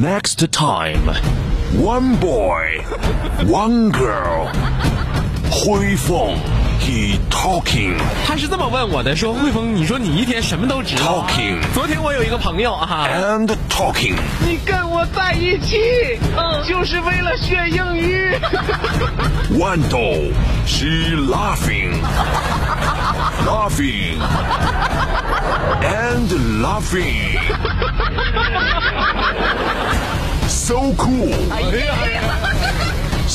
Next time, one boy, one girl. 辉凤，he talking。他是这么问我的，说汇丰，你说你一天什么都知道啊 Talking 昨天我有一个朋友啊， and talking。你跟我在 一起，嗯，就是为了学英语。豌豆，she laughing, laughing, and laughing. So cool, 哎呀，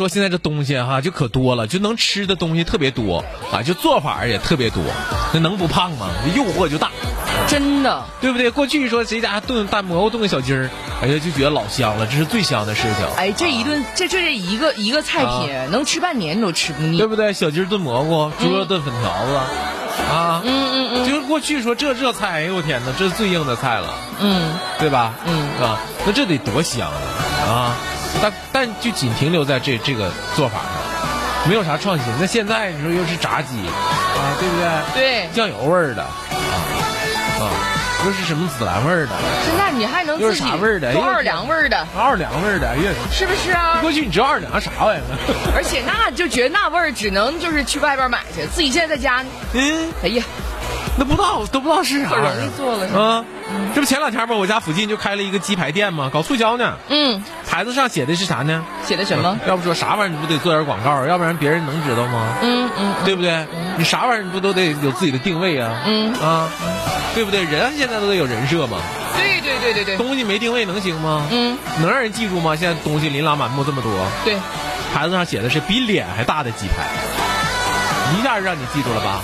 说现在这东西哈就可多了，就能吃的东西特别多啊，就做法也特别多，那能不胖吗？诱惑就大，真的，对不对？过去说谁家炖大蘑菇炖个小鸡儿，哎呀就觉得老香了，这是最香的事情，哎，这一顿这这这一个一个菜品、能吃半年你都吃不腻对。不对？小鸡儿炖蘑菇，猪肉炖粉条子，啊，嗯嗯嗯，就是过去说这这菜，哎呦我天哪，这是最硬的菜了，嗯，对吧？嗯啊，那这得多香啊！啊，但但就仅停留在这这个做法上，没有啥创新。那现在你说又是炸鸡啊，对不对？对。酱油味儿的啊啊，又是什么孜然味儿的，现在你还能又自己是啥味儿的？做奥尔良味儿的，奥尔良味儿的，哎呀，是不是啊？过去你知道奥尔良啥玩意儿吗？而且那就觉得那味儿只能就是去外边买去，自己现在在家，嗯，哎呀，那不知道都不知道是啥可玩意儿，容易做了是吧？啊。这不前两天吧，我家附近就开了一个鸡排店嘛，搞促销呢。嗯，牌子上写的是啥呢？写的什么？要不说啥玩意儿你不得做点广告，要不然别人能知道吗？嗯嗯对不对？你啥玩意儿你不都得有自己的定位啊？嗯啊，对不对？人现在都得有人设嘛，对对对对对，东西没定位能行吗？嗯，能让人记住吗？现在东西琳琅满目这么多，对，牌子上写的是比脸还大的鸡排，一下就让你记住了吧？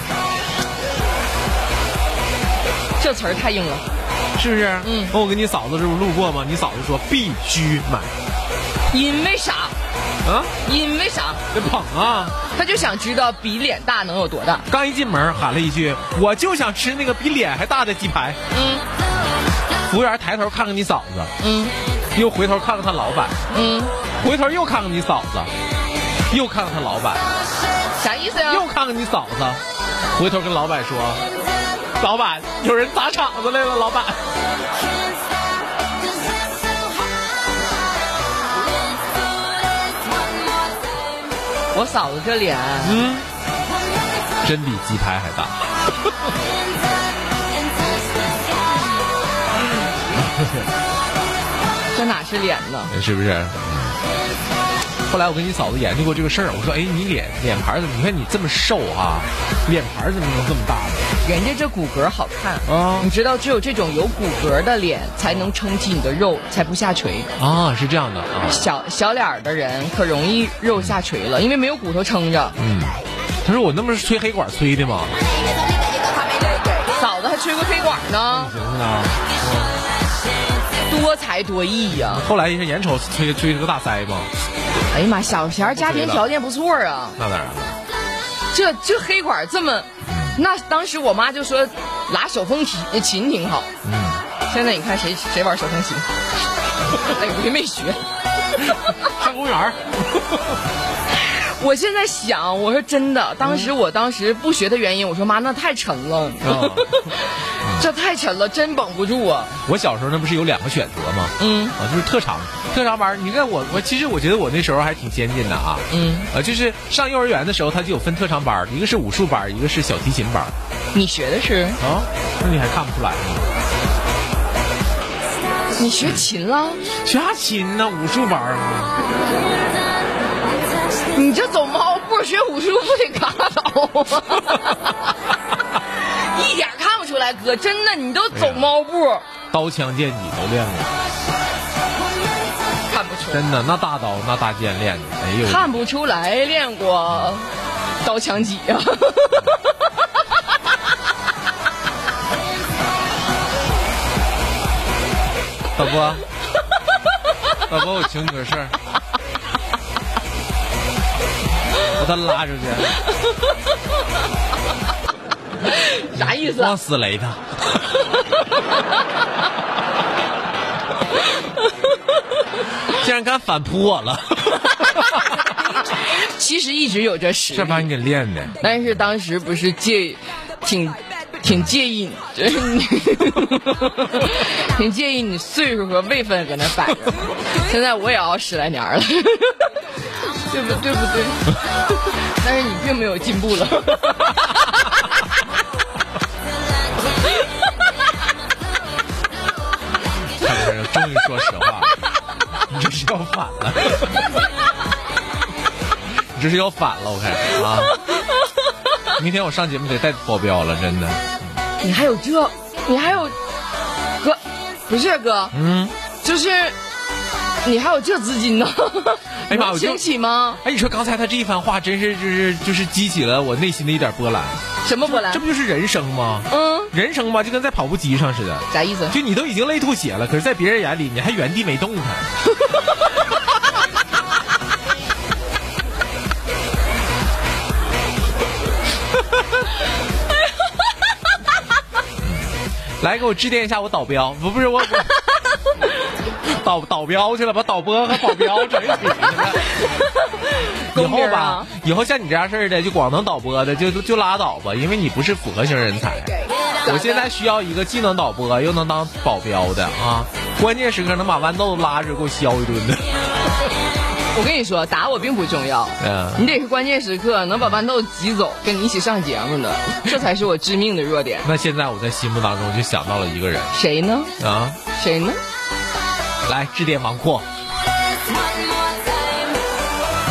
这词儿太硬了。是不是？嗯那我跟你嫂子这不路过吗？你嫂子说必须买因为啥？啊，因为啥？得捧啊！他就想知道比脸大能有多大。刚一进门喊了一句：“我就想吃那个比脸还大的鸡排。”嗯服务员抬头看看你嫂子，嗯又回头看看他老板，嗯，回头又看看你嫂子，又看看他老板，啥意思呀？又看看你嫂子，回头跟老板说，老板，有人砸场子来了。老板，我嫂子这脸，嗯，真比鸡排还大。这哪是脸呢？是不是？后来我跟你嫂子研究过这个事儿，我说：“哎，你脸脸盘怎么？你看你这么瘦啊，脸盘怎么能这么大呢？人家这骨骼好看啊你知道，只有这种有骨骼的脸才能撑起你的肉，才不下垂。啊，是这样的啊。小小脸儿的人可容易肉下垂了，因为没有骨头撑着。嗯，他说我那不是吹黑管吹的吗？嫂子还吹过黑管呢。多才多艺呀、后来眼瞅吹吹了个大腮嘛，哎呀妈，小贤儿家庭条件不错啊，那当然了。这这黑管这么，那当时我妈就说拉手风琴琴挺好。嗯，现在你看谁谁玩手风琴？哎，我也没学。上公园儿我现在想，我说真的，当时我当时不学的原因，我说妈，那太沉了，啊 这太沉了，真绷不住啊。我小时候那不是有两个选择吗？嗯啊，就是特长，特长班儿。你看我，我其实我觉得我那时候还挺先进的啊。嗯，呃，就是上幼儿园的时候，他就有分特长班儿，一个是武术班儿，一个是小提琴班儿。你学的是？啊，那你还看不出来吗？你学琴了？学啥琴呢？武术班儿吗？你这走猫步学武术不得嘎倒吗？一点看不出来，哥，真的，你都走猫步，刀枪剑戟都练过，看不出来，真的，那大刀那大剑练的，哎呦，看不出来练过刀枪戟啊。大波，大波，我请你个事儿，把他拉出去，啥意思啊往？死雷他。竟然敢反扑我了，其实一直有这实力，这把你给练的。但是当时不是介，挺挺介意，就是你挺介意你岁数和辈分搁那摆着。现在我也熬十来年了，对不对不对？但是你并没有进步了。哈哈哈，终于说实话了，你这是要反了，你这是要反了，我看啊。明天我上节目得带保镖了，真的。你还有这，你还有哥，不是哥，嗯，就是你还有这资金呢？哎呀妈我就请起吗？哎，你说刚才他这一番话，真是就是就是激起了我内心的一点波澜。什么波澜这？不就是人生吗？嗯，人生嘛，就跟在跑步机上似的。啥意思？就你都已经累吐血了，可是，在别人眼里，你还原地没动弹。来，给我致电一下我导标，不不是我我导导标去了，把导播和保镖整一起 去了。以后吧啊，以后像你这样事儿的，就光能导播的，就就就拉倒吧，因为你不是复合型人才。我现在需要一个既能导播又能当保镖的啊，关键时刻能把豌豆拉着给我削一顿的。我跟你说，打我并不重要，嗯你得是关键时刻能把豌豆挤走，跟你一起上节目的，这才是我致命的弱点。那现在我在心目当中就想到了一个人谁呢？啊，谁呢？来致电王阔，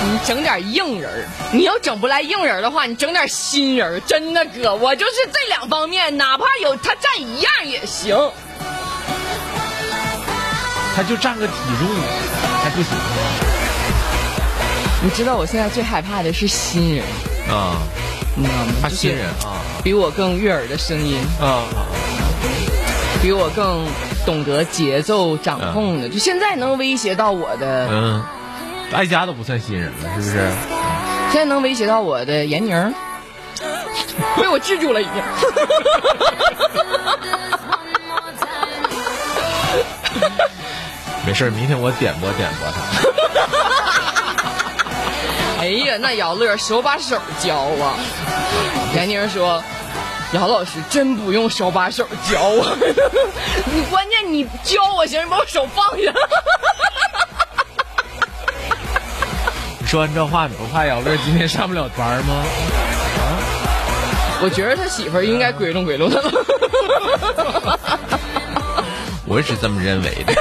你整点硬人儿，你要整不来硬人儿的话，你整点新人儿。真的哥，我就是这两方面，哪怕有他占一样也行。他就占个体重还不行你知道我现在最害怕的是新人，啊，你知道吗？就是他新人啊比我更悦耳的声音，啊啊！比我更懂得节奏掌控的，就现在能威胁到我的，嗯，艾佳都不算新人了，是不是？现在能威胁到我的闫宁儿，被我制住了已经。没事儿明天我点拨点拨他。哎呀，那姚乐手把手教啊！闫宁说：“姚老师真不用手把手教我，你关键你教我行，你把我手放下。说完这话，你不怕姚乐今天上不了班吗？”啊我觉得他媳妇儿应该归拢归拢他了。我是这么认为的。